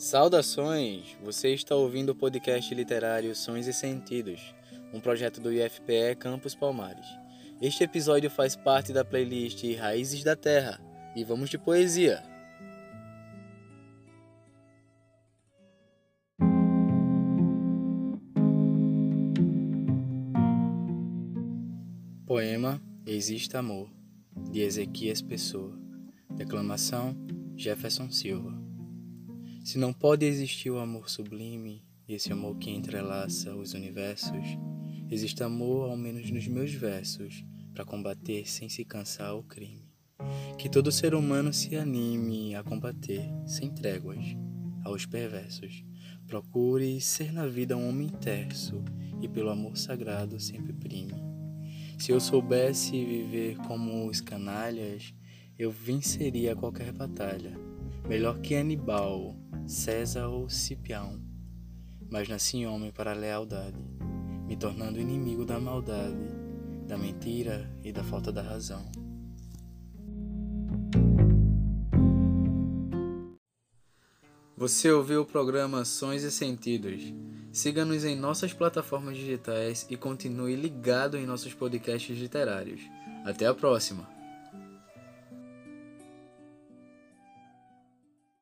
Saudações! Você está ouvindo o podcast literário Sons e Sentidos, um projeto do IFPE Campus Palmares. Este episódio faz parte da playlist Raízes da Terra e vamos de poesia. Poema Existe Amor, de Ezequias Pessoa. Declamação Jefferson Silva. Se não pode existir o amor sublime, esse amor que entrelaça os universos, existe amor ao menos nos meus versos, para combater sem se cansar o crime. Que todo ser humano se anime a combater, sem tréguas, aos perversos. Procure ser na vida um homem terso e pelo amor sagrado sempre prime. Se eu soubesse viver como os canalhas, eu venceria qualquer batalha, melhor que Anibal, César ou Cipião. Mas nasci homem para a lealdade, me tornando inimigo da maldade, da mentira e da falta da razão. Você ouviu o programa Sons e Sentidos. Siga-nos em nossas plataformas digitais e continue ligado em nossos podcasts literários. Até a próxima!